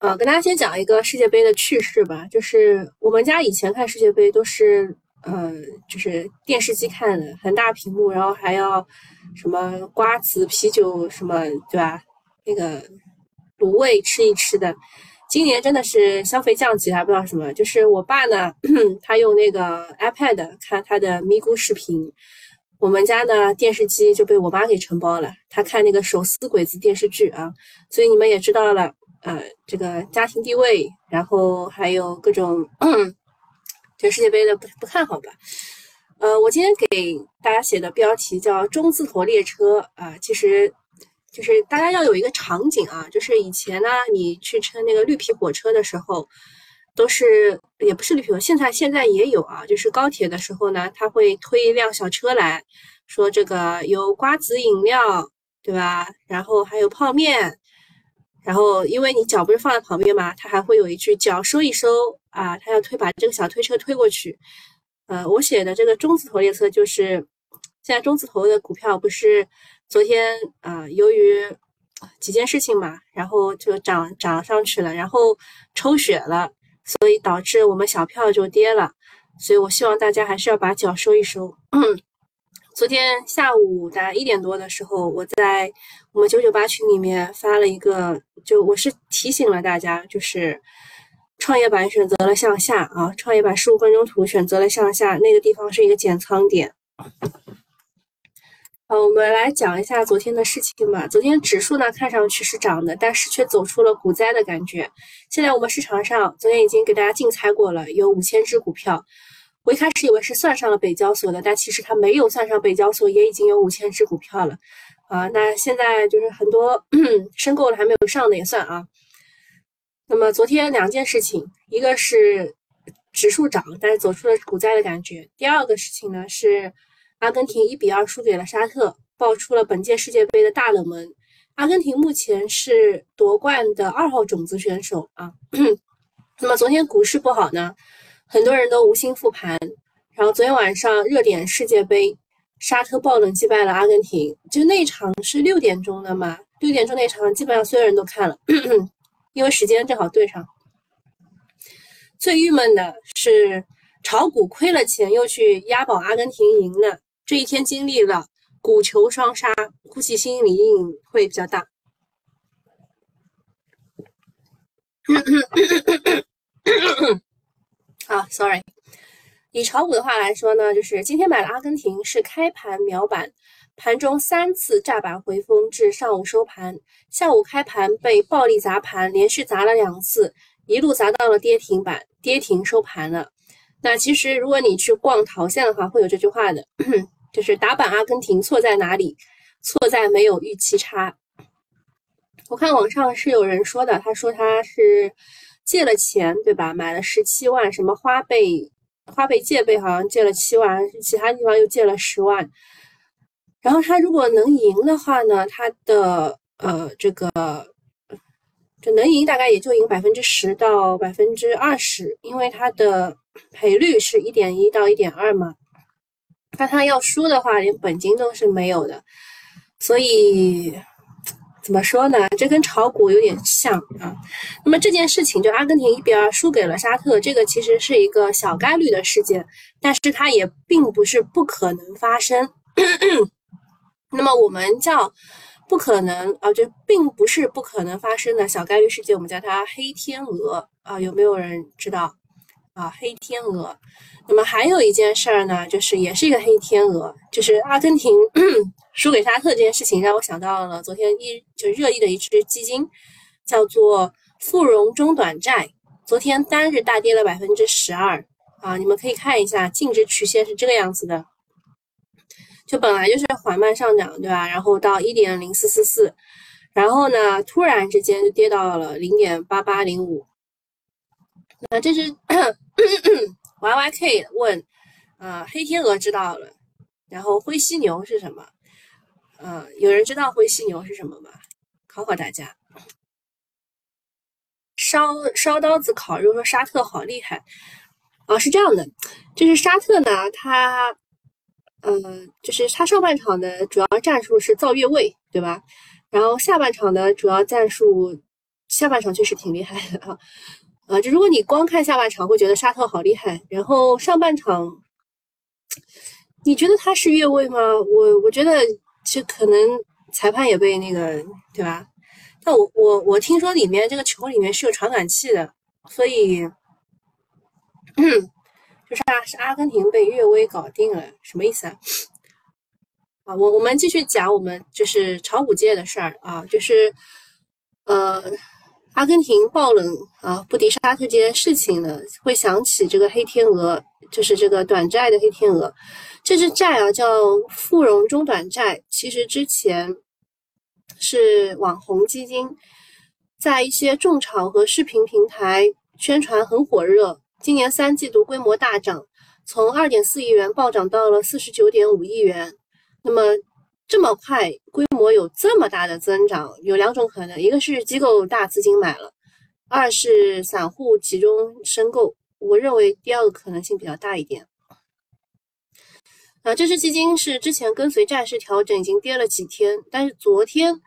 呃，跟大家先讲一个世界杯的趣事吧，就是我们家以前看世界杯都是，呃，就是电视机看的，很大屏幕，然后还要什么瓜子、啤酒什么，对吧？那个卤味吃一吃的。今年真的是消费降级，还不知道什么。就是我爸呢，他用那个 iPad 看他的咪咕视频，我们家呢电视机就被我妈给承包了，他看那个手撕鬼子电视剧啊，所以你们也知道了。呃，这个家庭地位，然后还有各种，这世界杯的不不看好吧？呃，我今天给大家写的标题叫“中字头列车”啊，其实就是大家要有一个场景啊，就是以前呢，你去乘那个绿皮火车的时候，都是也不是绿皮火，现在现在也有啊，就是高铁的时候呢，他会推一辆小车来说这个有瓜子饮料，对吧？然后还有泡面。然后，因为你脚不是放在旁边嘛，他还会有一句“脚收一收”啊，他要推把这个小推车推过去。呃，我写的这个中字头列车就是，现在中字头的股票不是昨天啊，由于几件事情嘛，然后就涨涨上去了，然后抽血了，所以导致我们小票就跌了。所以我希望大家还是要把脚收一收。昨天下午大概一点多的时候，我在我们九九八群里面发了一个，就我是提醒了大家，就是创业板选择了向下啊，创业板十五分钟图选择了向下，那个地方是一个减仓点。好，我们来讲一下昨天的事情吧。昨天指数呢看上去是涨的，但是却走出了股灾的感觉。现在我们市场上昨天已经给大家竞猜过了，有五千只股票。我一开始以为是算上了北交所的，但其实它没有算上北交所，也已经有五千只股票了啊。那现在就是很多 申购了还没有上的也算啊。那么昨天两件事情，一个是指数涨，但是走出了股灾的感觉；第二个事情呢是阿根廷一比二输给了沙特，爆出了本届世界杯的大冷门。阿根廷目前是夺冠的二号种子选手啊。那么昨天股市不好呢？很多人都无心复盘，然后昨天晚上热点世界杯，沙特爆冷击败了阿根廷，就那场是六点钟的嘛，六点钟那场基本上所有人都看了，因为时间正好对上。最郁闷的是炒股亏了钱，又去押宝阿根廷赢了，这一天经历了股球双杀，估计心理阴影会比较大。啊，sorry，以炒股的话来说呢，就是今天买了阿根廷是开盘秒板，盘中三次炸板回风至上午收盘，下午开盘被暴力砸盘，连续砸了两次，一路砸到了跌停板，跌停收盘了。那其实如果你去逛淘线的话，会有这句话的，就是打板阿根廷错在哪里？错在没有预期差。我看网上是有人说的，他说他是。借了钱，对吧？买了十七万，什么花呗，花呗借呗，好像借了七万，其他地方又借了十万。然后他如果能赢的话呢，他的呃这个就能赢，大概也就赢百分之十到百分之二十，因为他的赔率是一点一到一点二嘛。但他要输的话，连本金都是没有的，所以。怎么说呢？这跟炒股有点像啊。那么这件事情，就阿根廷一比二输给了沙特，这个其实是一个小概率的事件，但是它也并不是不可能发生。那么我们叫不可能啊，就并不是不可能发生的小概率事件，我们叫它黑天鹅啊。有没有人知道啊？黑天鹅。那么还有一件事儿呢，就是也是一个黑天鹅，就是阿根廷。输给沙特这件事情让我想到了昨天一就热议的一只基金，叫做富荣中短债，昨天单日大跌了百分之十二啊！你们可以看一下净值曲线是这个样子的，就本来就是缓慢上涨，对吧？然后到一点零四四四，然后呢，突然之间就跌到了零点八八零五。那这只 Y Y K 问，呃，黑天鹅知道了，然后灰犀牛是什么？嗯，有人知道灰犀牛是什么吗？考考大家。烧烧刀子烤肉，说沙特好厉害。哦，是这样的，就是沙特呢，它，呃，就是它上半场的主要战术是造越位，对吧？然后下半场的主要战术下半场确实挺厉害的啊，啊，就如果你光看下半场会觉得沙特好厉害，然后上半场，你觉得他是越位吗？我我觉得这可能裁判也被那个对吧？但我我我听说里面这个球里面是有传感器的，所以，就是啊，是阿根廷被越位搞定了，什么意思啊？啊，我我们继续讲我们就是炒股界的事儿啊，就是呃，阿根廷爆冷啊，不敌沙特这件事情呢，会想起这个黑天鹅，就是这个短债的黑天鹅，这只债啊叫富荣中短债，其实之前是网红基金，在一些众筹和视频平台宣传很火热，今年三季度规模大涨，从二点四亿元暴涨到了四十九点五亿元。那么这么快规模有这么大的增长，有两种可能，一个是机构大资金买了，二是散户集中申购。我认为第二个可能性比较大一点。啊，这只基金是之前跟随债市调整，已经跌了几天，但是昨天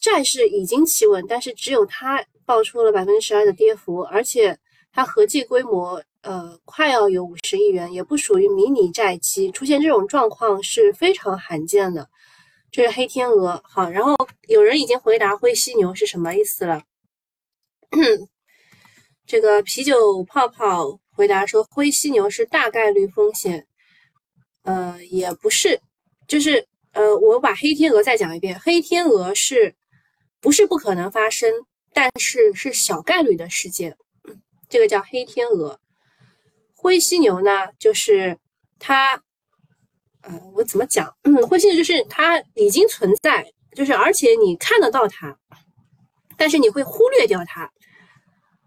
债市已经企稳，但是只有它爆出了百分之十二的跌幅，而且它合计规模。呃，快要有五十亿元，也不属于迷你债基，出现这种状况是非常罕见的。这是黑天鹅，好，然后有人已经回答灰犀牛是什么意思了。这个啤酒泡泡回答说，灰犀牛是大概率风险。呃，也不是，就是呃，我把黑天鹅再讲一遍，黑天鹅是不是不可能发生，但是是小概率的事件，这个叫黑天鹅。灰犀牛呢，就是它，呃，我怎么讲？嗯，灰犀牛就是它已经存在，就是而且你看得到它，但是你会忽略掉它。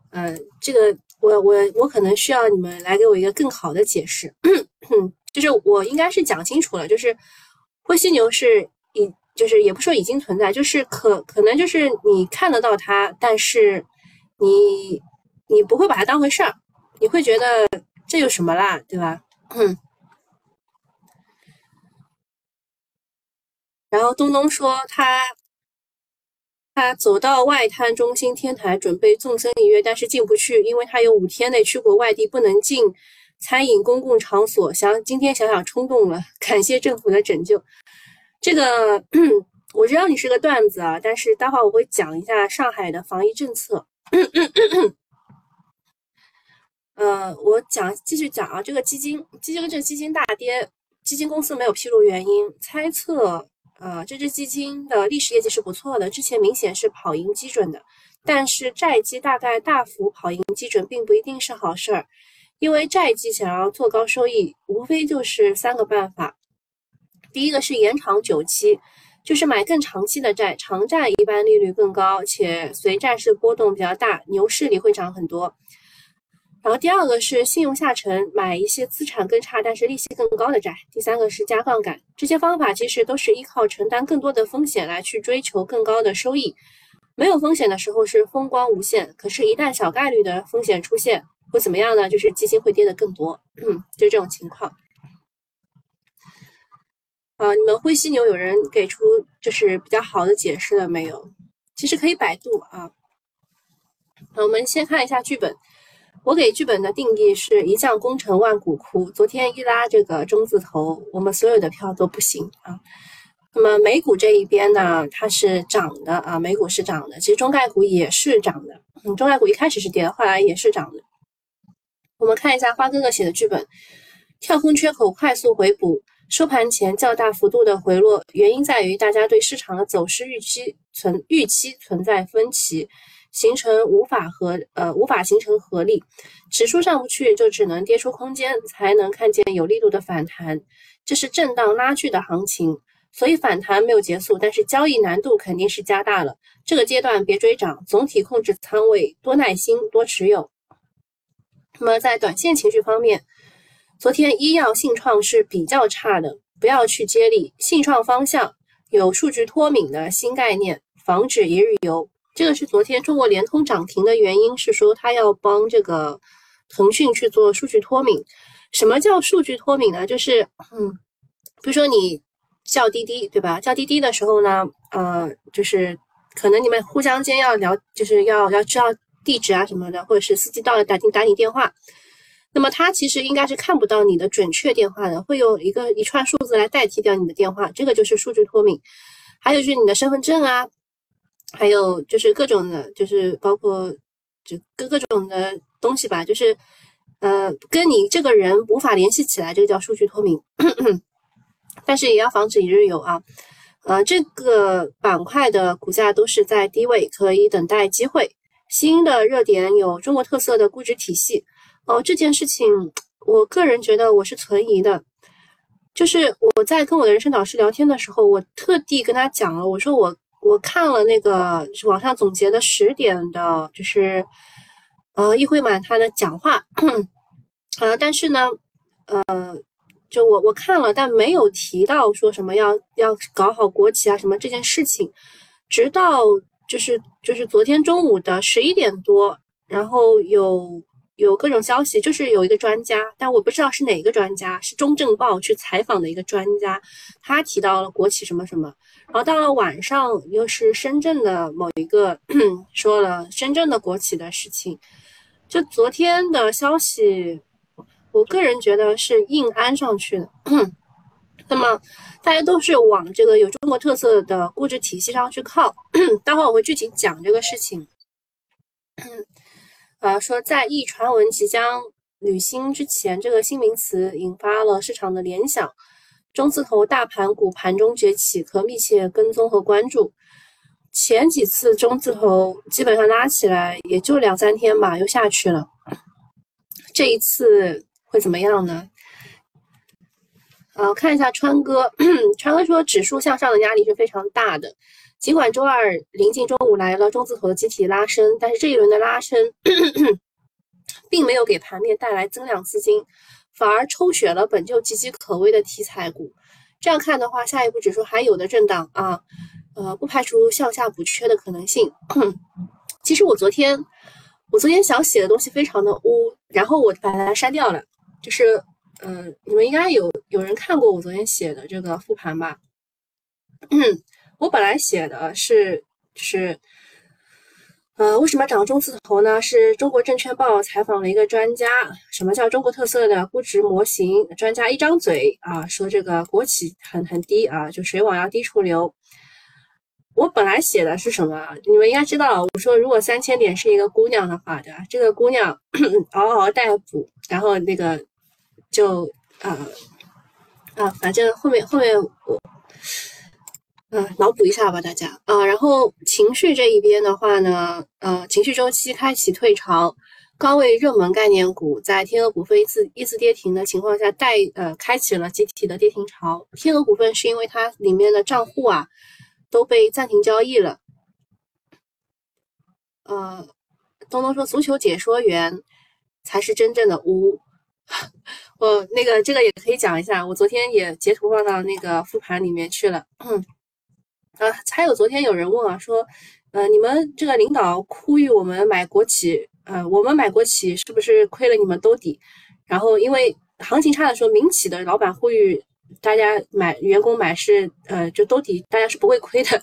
呃，这个我我我可能需要你们来给我一个更好的解释。就是我应该是讲清楚了，就是灰犀牛是已，就是也不说已经存在，就是可可能就是你看得到它，但是你你不会把它当回事儿，你会觉得。这有什么啦，对吧？嗯。然后东东说他他走到外滩中心天台准备纵身一跃，但是进不去，因为他有五天内去过外地，不能进餐饮公共场所。想今天想想冲动了，感谢政府的拯救。这个我知道你是个段子啊，但是待会我会讲一下上海的防疫政策。呃，我讲继续讲啊，这个基金，基金这个基金大跌，基金公司没有披露原因，猜测，呃，这只基金的历史业绩是不错的，之前明显是跑赢基准的，但是债基大概大幅跑赢基准，并不一定是好事儿，因为债基想要做高收益，无非就是三个办法，第一个是延长久期，就是买更长期的债，长债一般利率更高，且随债市波动比较大，牛市里会涨很多。然后第二个是信用下沉，买一些资产更差但是利息更高的债。第三个是加杠杆，这些方法其实都是依靠承担更多的风险来去追求更高的收益。没有风险的时候是风光无限，可是，一旦小概率的风险出现，会怎么样呢？就是基金会跌得更多，嗯，就这种情况。啊，你们灰犀牛有人给出就是比较好的解释了没有？其实可以百度啊。那我们先看一下剧本。我给剧本的定义是一将功成万骨枯。昨天一拉这个中字头，我们所有的票都不行啊。那么美股这一边呢，它是涨的啊，美股是涨的，其实中概股也是涨的。嗯，中概股一开始是跌的，后来也是涨的。我们看一下花哥哥写的剧本：跳空缺口快速回补，收盘前较大幅度的回落，原因在于大家对市场的走势预期存预期存在分歧。形成无法合呃无法形成合力，指数上不去就只能跌出空间，才能看见有力度的反弹。这是震荡拉锯的行情，所以反弹没有结束，但是交易难度肯定是加大了。这个阶段别追涨，总体控制仓位，多耐心，多持有。那么在短线情绪方面，昨天医药信创是比较差的，不要去接力。信创方向有数据脱敏的新概念，防止一日游。这个是昨天中国联通涨停的原因，是说它要帮这个腾讯去做数据脱敏。什么叫数据脱敏呢？就是，嗯，比如说你叫滴滴，对吧？叫滴滴的时候呢，呃，就是可能你们互相间要聊，就是要要知道地址啊什么的，或者是司机到了打打你电话。那么他其实应该是看不到你的准确电话的，会有一个一串数字来代替掉你的电话，这个就是数据脱敏。还有就是你的身份证啊，还有就是各种的，就是包括就各各种的东西吧，就是呃跟你这个人无法联系起来，这个叫数据脱敏。但是也要防止一日游啊，呃这个板块的股价都是在低位，可以等待机会。新的热点有中国特色的估值体系。哦，这件事情，我个人觉得我是存疑的。就是我在跟我的人生导师聊天的时候，我特地跟他讲了，我说我我看了那个网上总结的十点的，就是呃易会满他的讲话，呃，但是呢，呃，就我我看了，但没有提到说什么要要搞好国企啊什么这件事情，直到就是就是昨天中午的十一点多，然后有。有各种消息，就是有一个专家，但我不知道是哪个专家，是中证报去采访的一个专家，他提到了国企什么什么，然后到了晚上又是深圳的某一个 说了深圳的国企的事情，就昨天的消息，我个人觉得是硬安上去的，那么大家都是往这个有中国特色的估值体系上去靠，待会我会具体讲这个事情。呃，说在一传闻即将履新之前，这个新名词引发了市场的联想。中字头大盘股盘中崛起，可密切跟踪和关注。前几次中字头基本上拉起来也就两三天吧，又下去了。这一次会怎么样呢？呃，看一下川哥，川哥说指数向上的压力是非常大的。尽管周二临近中午来了中字头的集体拉升，但是这一轮的拉升并没有给盘面带来增量资金，反而抽血了本就岌岌可危的题材股。这样看的话，下一步指数还有的震荡啊，呃，不排除向下补缺的可能性。其实我昨天我昨天想写的东西非常的污，然后我把它删掉了。就是，嗯，你们应该有有人看过我昨天写的这个复盘吧？我本来写的是，是，呃，为什么涨中字头呢？是中国证券报采访了一个专家，什么叫中国特色的估值模型？专家一张嘴啊，说这个国企很很低啊，就水往要低处流。我本来写的是什么？你们应该知道，我说如果三千点是一个姑娘的话，对吧？这个姑娘 嗷嗷待哺，然后那个就啊啊，反正后面后面我。嗯，脑补一下吧，大家啊。然后情绪这一边的话呢，呃，情绪周期开启退潮，高位热门概念股在天鹅股份一次一次跌停的情况下带呃开启了集体的跌停潮。天鹅股份是因为它里面的账户啊都被暂停交易了。呃，东东说足球解说员才是真正的污。我那个这个也可以讲一下，我昨天也截图放到那个复盘里面去了。啊，还有昨天有人问啊，说，呃，你们这个领导呼吁我们买国企，呃，我们买国企是不是亏了你们兜底？然后因为行情差的时候，民企的老板呼吁大家买，员工买是，呃，就兜底，大家是不会亏的。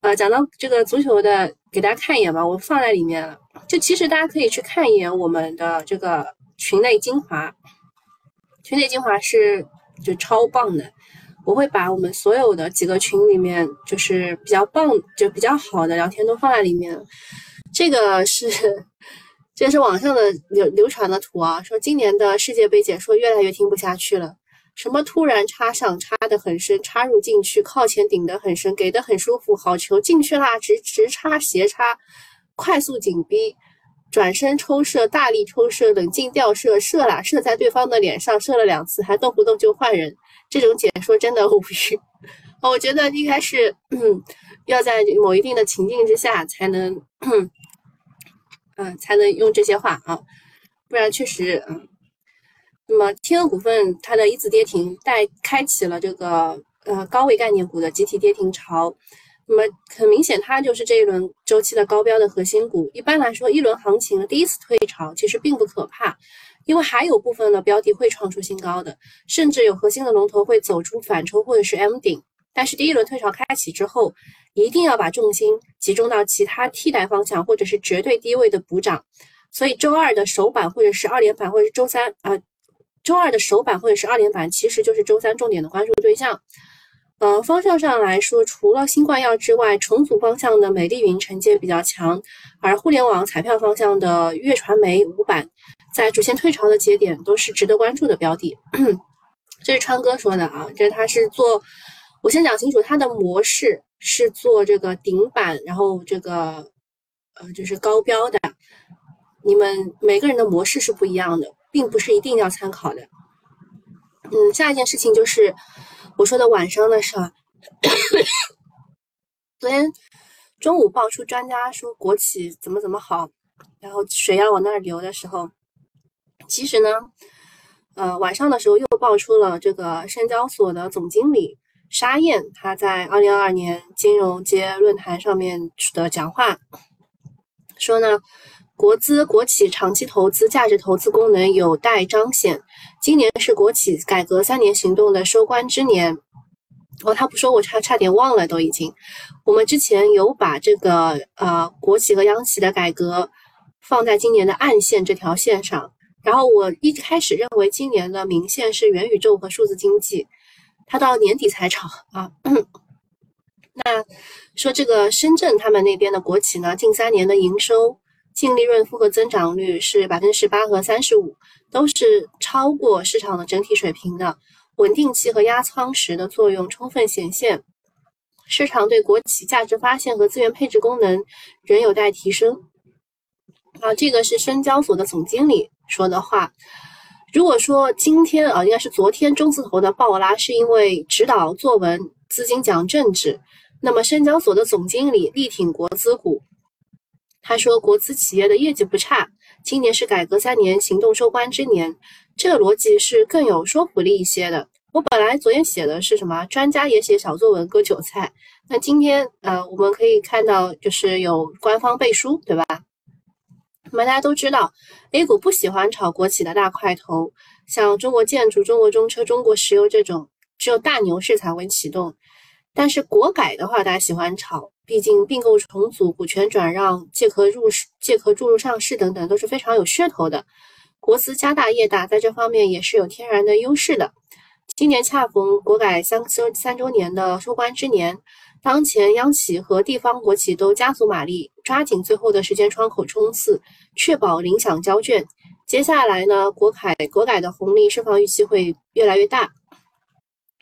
呃，讲到这个足球的，给大家看一眼吧，我放在里面了。就其实大家可以去看一眼我们的这个群内精华，群内精华是就超棒的。我会把我们所有的几个群里面，就是比较棒、就比较好的聊天都放在里面。这个是，这是网上的流流传的图啊，说今年的世界杯解说越来越听不下去了。什么突然插上，插得很深，插入禁区，靠前顶得很深，给的很舒服，好球进去啦！直直插斜插，快速紧逼，转身抽射，大力抽射，冷静吊射，射啦，射在对方的脸上，射了两次，还动不动就换人。这种解说真的无语，我觉得应该是，要在某一定的情境之下才能，嗯，才能用这些话啊，不然确实，嗯，那么天鹅股份它的一字跌停带开启了这个呃高位概念股的集体跌停潮，那么很明显它就是这一轮周期的高标的核心股。一般来说，一轮行情第一次退潮其实并不可怕。因为还有部分的标的会创出新高的，甚至有核心的龙头会走出反抽或者是 M 顶，但是第一轮退潮开启之后，一定要把重心集中到其他替代方向或者是绝对低位的补涨。所以周二的首板或者是二连板，或者是周三啊，周二的首板或者是二连板，其实就是周三重点的关注对象。呃，方向上来说，除了新冠药之外，重组方向的美丽云承接比较强，而互联网彩票方向的粤传媒、五板，在主线退潮的节点都是值得关注的标的。这是川哥说的啊，这他是做，我先讲清楚，他的模式是做这个顶板，然后这个呃就是高标的，你们每个人的模式是不一样的，并不是一定要参考的。嗯，下一件事情就是。我说的晚上的事儿，昨天中午爆出专家说国企怎么怎么好，然后水要往那儿流的时候，其实呢，呃，晚上的时候又爆出了这个深交所的总经理沙燕，他在二零二二年金融街论坛上面的讲话，说呢，国资国企长期投资价值投资功能有待彰显。今年是国企改革三年行动的收官之年，哦，他不说，我差差点忘了，都已经。我们之前有把这个呃国企和央企的改革放在今年的暗线这条线上，然后我一开始认为今年的明线是元宇宙和数字经济，它到年底才炒啊。那说这个深圳他们那边的国企呢，近三年的营收。净利润复合增长率是百分之十八和三十五，都是超过市场的整体水平的。稳定期和压舱石的作用充分显现，市场对国企价值发现和资源配置功能仍有待提升。啊，这个是深交所的总经理说的话。如果说今天啊，应该是昨天中字头的暴拉是因为指导作文资金讲政治，那么深交所的总经理力挺国资股。他说，国资企业的业绩不差，今年是改革三年行动收官之年，这个逻辑是更有说服力一些的。我本来昨天写的是什么？专家也写小作文割韭菜。那今天，呃，我们可以看到，就是有官方背书，对吧？那么大家都知道，A 股不喜欢炒国企的大块头，像中国建筑、中国中车、中国石油这种，只有大牛市才会启动。但是国改的话，大家喜欢炒。毕竟并购重组、股权转让、借壳入市、借壳注入上市等等都是非常有噱头的。国资家大业大，在这方面也是有天然的优势的。今年恰逢国改三周三周年的收官之年，当前央企和地方国企都加速马力，抓紧最后的时间窗口冲刺，确保领饷交卷。接下来呢，国改国改的红利释放预期会越来越大。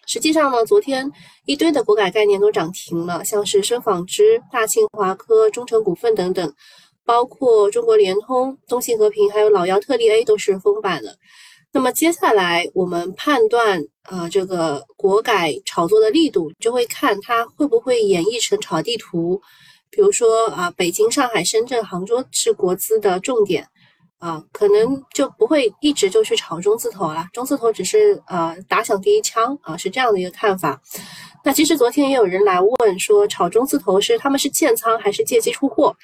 实际上呢，昨天一堆的国改概念都涨停了，像是深纺织、大庆华科、中成股份等等，包括中国联通、中信和平，还有老姚特力 A 都是封板了。那么接下来我们判断，呃，这个国改炒作的力度，就会看它会不会演绎成炒地图，比如说啊，北京、上海、深圳、杭州是国资的重点。啊，可能就不会一直就去炒中字头了，中字头只是呃打响第一枪啊，是这样的一个看法。那其实昨天也有人来问说，炒中字头是他们是建仓还是借机出货？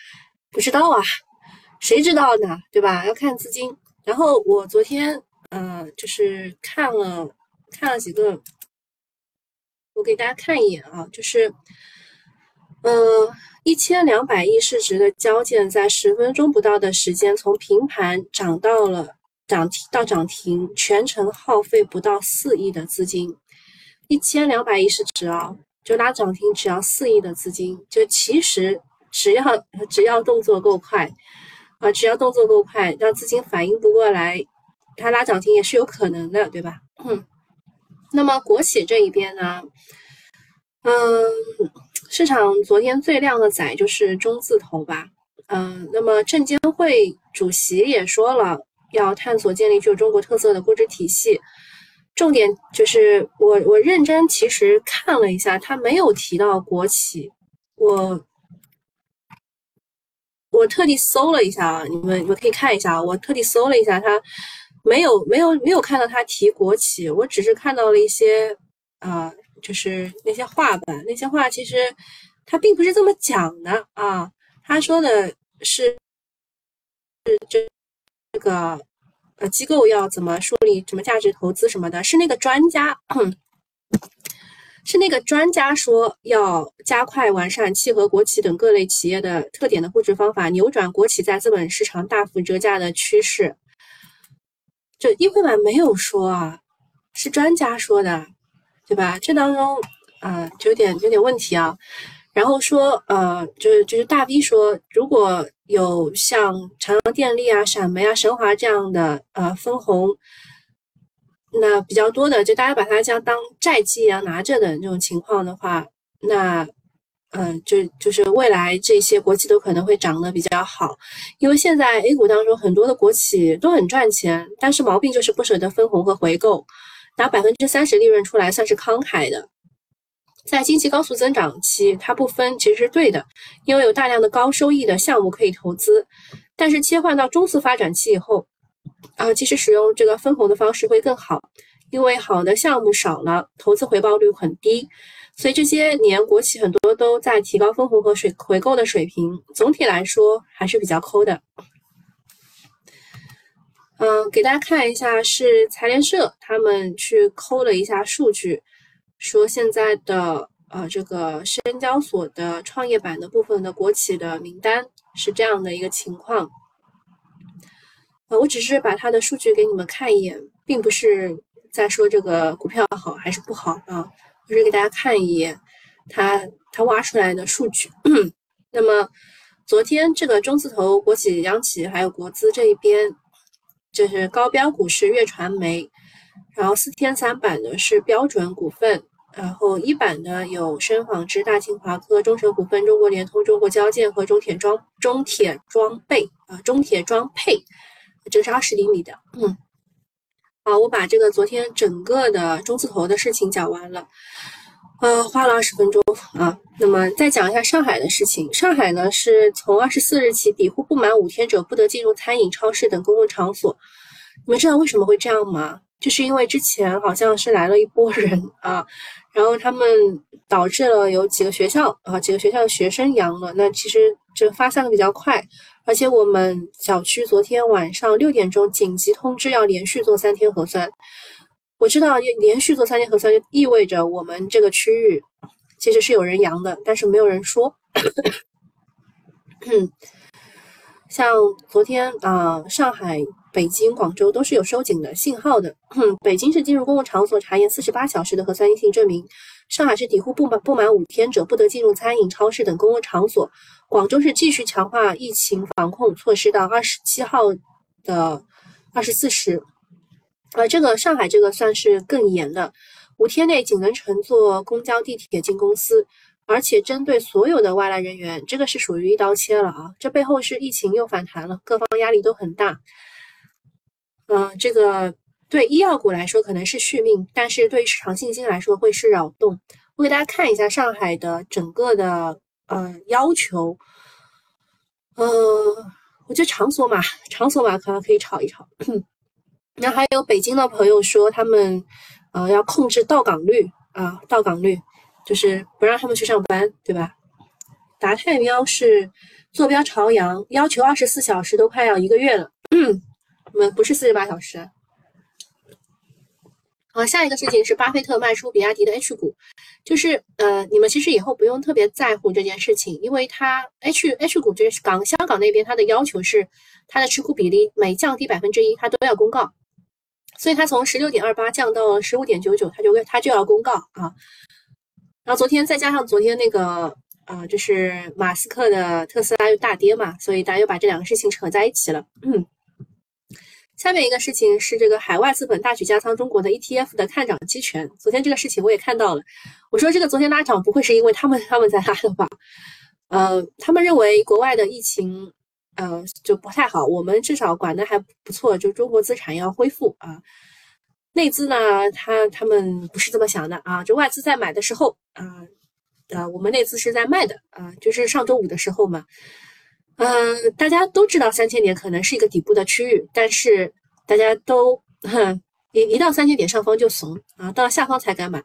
不知道啊，谁知道呢？对吧？要看资金。然后我昨天呃就是看了看了几个，我给大家看一眼啊，就是呃。一千两百亿市值的交建，在十分钟不到的时间，从平盘涨到了涨停到涨停，全程耗费不到四亿的资金。一千两百亿市值啊，就拉涨停只要四亿的资金，就其实只要只要动作够快啊，只要动作够快，让资金反应不过来，它拉涨停也是有可能的，对吧？嗯。那么国企这一边呢，嗯。市场昨天最亮的仔就是中字头吧，嗯，那么证监会主席也说了，要探索建立具有中国特色的估值体系。重点就是我我认真其实看了一下，他没有提到国企，我我特地搜了一下啊，你们你们可以看一下啊，我特地搜了一下，他没有没有没有看到他提国企，我只是看到了一些啊。就是那些话吧，那些话其实他并不是这么讲的啊。他说的是是这这个呃机构要怎么树立什么价值投资什么的，是那个专家 是那个专家说要加快完善契合国企等各类企业的特点的估值方法，扭转国企在资本市场大幅折价的趋势。这议会版没有说啊，是专家说的，对吧？这当中啊，就有点有点问题啊。然后说，呃，就是就是大 V 说，如果有像长阳电力啊、陕煤啊、神华这样的呃分红。那比较多的，就大家把它像当债基一样拿着的这种情况的话，那，嗯，就就是未来这些国企都可能会涨得比较好，因为现在 A 股当中很多的国企都很赚钱，但是毛病就是不舍得分红和回购，拿百分之三十利润出来算是慷慨的，在经济高速增长期它不分其实是对的，因为有大量的高收益的项目可以投资，但是切换到中速发展期以后。啊，其实使用这个分红的方式会更好，因为好的项目少了，投资回报率很低，所以这些年国企很多都在提高分红和水回购的水平，总体来说还是比较抠的。嗯，给大家看一下，是财联社他们去抠了一下数据，说现在的呃这个深交所的创业板的部分的国企的名单是这样的一个情况。呃我只是把它的数据给你们看一眼，并不是在说这个股票好还是不好啊，我是给大家看一眼它它挖出来的数据。那么昨天这个中字头国企、央企还有国资这一边，就是高标股是粤传媒，然后四天三板的是标准股份，然后一板的有深纺织、大清华科、中诚股份、中国联通、中国交建和中铁装中铁装备啊，中铁装配。这个是二十厘米的，嗯，好，我把这个昨天整个的中字头的事情讲完了，呃，花了二十分钟啊。那么再讲一下上海的事情，上海呢是从二十四日起，抵沪不满五天者不得进入餐饮、超市等公共场所。你们知道为什么会这样吗？就是因为之前好像是来了一波人啊，然后他们导致了有几个学校啊，几个学校的学生阳了，那其实这发散的比较快。而且我们小区昨天晚上六点钟紧急通知要连续做三天核酸。我知道连续做三天核酸就意味着我们这个区域其实是有人阳的，但是没有人说。像昨天啊，上海、北京、广州都是有收紧的信号的。北京是进入公共场所查验四十八小时的核酸阴性证明。上海是抵沪不满不满五天者不得进入餐饮、超市等公共场所。广州是继续强化疫情防控措施到二十七号的二十四时，呃，这个上海这个算是更严的，五天内仅能乘坐公交、地铁进公司，而且针对所有的外来人员，这个是属于一刀切了啊！这背后是疫情又反弹了，各方压力都很大。嗯，这个对医药股来说可能是续命，但是对市场信心来说会是扰动。我给大家看一下上海的整个的。呃，要求，嗯，我觉得场所嘛，场所嘛，可能可以炒一炒。那还有北京的朋友说，他们呃要控制到岗率啊，到岗率就是不让他们去上班，对吧？达泰喵是坐标朝阳，要求二十四小时，都快要一个月了。嗯我们不是四十八小时。好，下一个事情是巴菲特卖出比亚迪的 H 股，就是呃，你们其实以后不用特别在乎这件事情，因为它 H H 股就是港香港那边它的要求是它的持股比例每降低百分之一，它都要公告，所以它从十六点二八降到了十五点九九，它就它就要公告啊。然后昨天再加上昨天那个啊，就是马斯克的特斯拉又大跌嘛，所以大家又把这两个事情扯在一起了，嗯。下面一个事情是这个海外资本大举加仓中国的 ETF 的看涨期权。昨天这个事情我也看到了，我说这个昨天拉涨不会是因为他们他们在拉的吧？呃，他们认为国外的疫情呃就不太好，我们至少管的还不错，就中国资产要恢复啊。内资呢，他他们不是这么想的啊，就外资在买的时候啊，呃，我们内资是在卖的啊，就是上周五的时候嘛。嗯，大家都知道三千点可能是一个底部的区域，但是大家都哼一一到三千点上方就怂啊，到下方才敢买。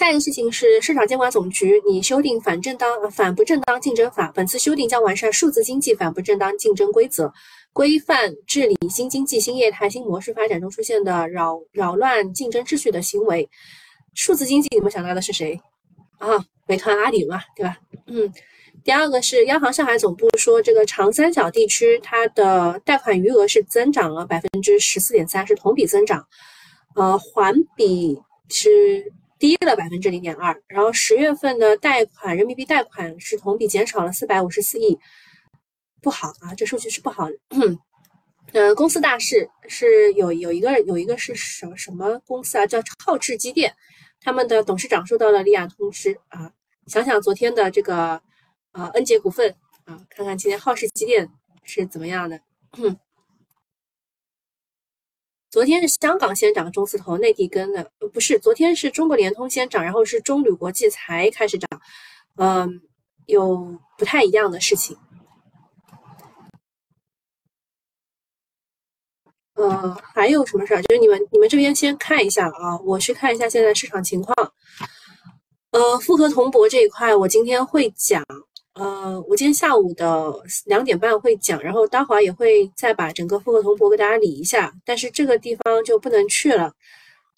下一个事情是市场监管总局拟修订反正当反不正当竞争法，本次修订将完善数字经济反不正当竞争规则，规范治理新经济新业态新模式发展中出现的扰扰乱竞争秩序的行为。数字经济，你们想到的是谁啊？美团、阿里嘛，对吧？嗯。第二个是央行上海总部说，这个长三角地区它的贷款余额是增长了百分之十四点三，是同比增长，呃，环比是低了百分之零点二。然后十月份的贷款人民币贷款是同比减少了四百五十四亿，不好啊，这数据是不好。嗯，公司大事是有有一个有一个是什么什么公司啊？叫浩智机电，他们的董事长收到了利亚通知啊，想想昨天的这个。啊，恩捷股份啊，看看今天浩氏机电是怎么样的。昨天是香港先涨，中字头内地跟的，不是，昨天是中国联通先涨，然后是中铝国际才开始涨。嗯，有不太一样的事情。呃，还有什么事儿？就是你们你们这边先看一下啊，我去看一下现在市场情况。呃，复合铜箔这一块，我今天会讲。呃，我今天下午的两点半会讲，然后待会儿也会再把整个复合铜箔给大家理一下，但是这个地方就不能去了，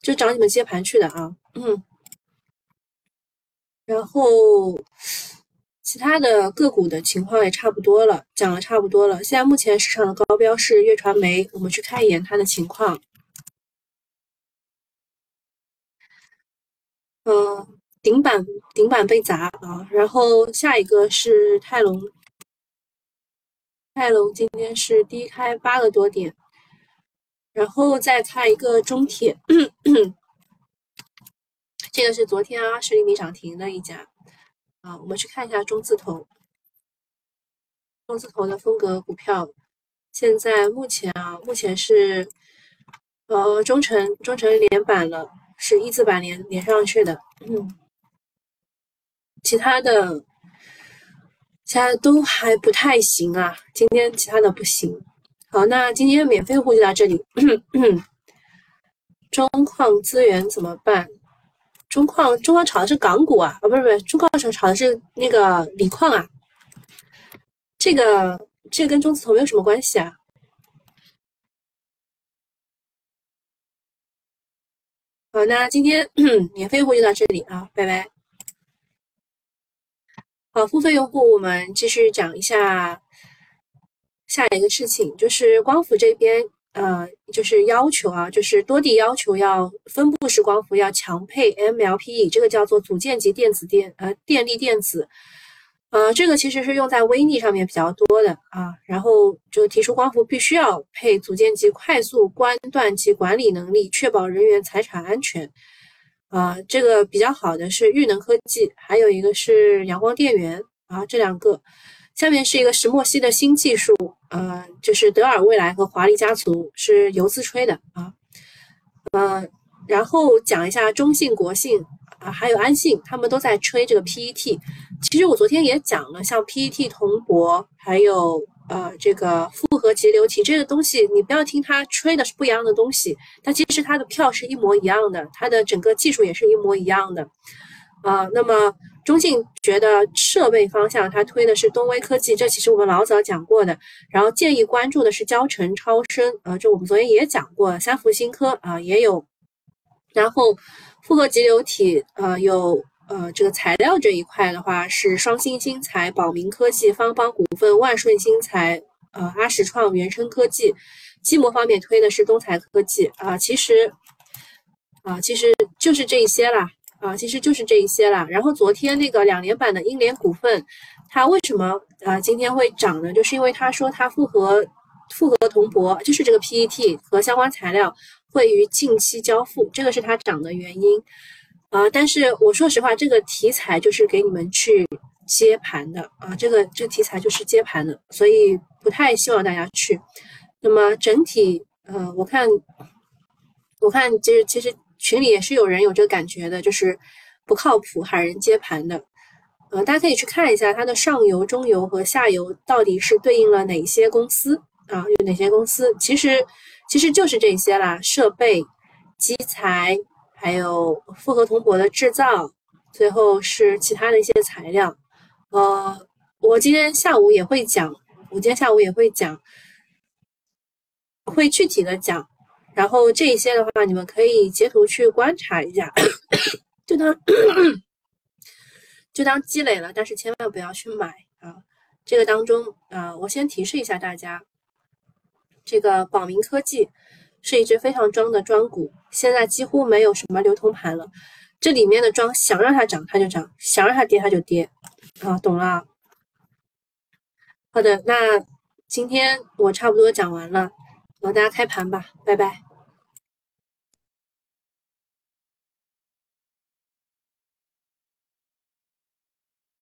就找你们接盘去的啊。嗯，然后其他的个股的情况也差不多了，讲的差不多了。现在目前市场的高标是粤传媒，我们去看一眼它的情况。嗯。顶板顶板被砸啊，然后下一个是泰隆，泰隆今天是低开八个多点，然后再看一个中铁，这个是昨天二十厘米涨停的一家啊，我们去看一下中字头，中字头的风格股票，现在目前啊，目前是呃中成中成连板了，是一字板连连上去的，嗯。其他的，其他都还不太行啊。今天其他的不行。好，那今天免费户就到这里。中矿资源怎么办？中矿中矿炒的是港股啊，啊不是不是，中矿炒炒的是那个锂矿啊。这个这个跟中字头没有什么关系啊。好，那今天 免费户就到这里啊，拜拜。好，付费用户，我们继续讲一下下一个事情，就是光伏这边，呃，就是要求啊，就是多地要求要分布式光伏要强配 MLPE，这个叫做组件级电子电，呃，电力电子，呃，这个其实是用在微逆上面比较多的啊，然后就提出光伏必须要配组件级快速关断及管理能力，确保人员财产安全。啊，这个比较好的是裕能科技，还有一个是阳光电源啊，这两个。下面是一个石墨烯的新技术，呃，就是德尔未来和华丽家族是游资吹的啊，呃，然后讲一下中信、国信啊，还有安信，他们都在吹这个 PET。其实我昨天也讲了，像 PET 铜箔，还有。呃，这个复合节流体这个东西，你不要听它吹的是不一样的东西，它其实它的票是一模一样的，它的整个技术也是一模一样的。啊，那么中信觉得设备方向，它推的是东威科技，这其实我们老早讲过的。然后建议关注的是交城超声，呃，这我们昨天也讲过，三福新科啊也有。然后复合节流体，呃，有。呃，这个材料这一块的话是双星新材、宝明科技、方邦股份、万顺新材、呃阿石创、原生科技。基膜方面推的是东财科技啊，其实啊，其实就是这一些啦啊，其实就是这一些啦。然后昨天那个两连板的英联股份，它为什么啊今天会涨呢？就是因为他说它复合复合铜箔，就是这个 PET 和相关材料会于近期交付，这个是它涨的原因。啊，但是我说实话，这个题材就是给你们去接盘的啊，这个这个题材就是接盘的，所以不太希望大家去。那么整体，呃，我看，我看，其实其实群里也是有人有这个感觉的，就是不靠谱，喊人接盘的。呃，大家可以去看一下它的上游、中游和下游到底是对应了哪些公司啊？有哪些公司？其实其实就是这些啦，设备、机材。还有复合铜箔的制造，最后是其他的一些材料。呃，我今天下午也会讲，我今天下午也会讲，会具体的讲然后这一些的话，你们可以截图去观察一下，就当就当积累了，但是千万不要去买啊。这个当中啊，我先提示一下大家，这个宝明科技是一只非常庄的庄股，现在几乎没有什么流通盘了。这里面的庄想让它涨它就涨，想让它跌它就跌，啊，懂了。好的，那今天我差不多讲完了，然后大家开盘吧，拜拜。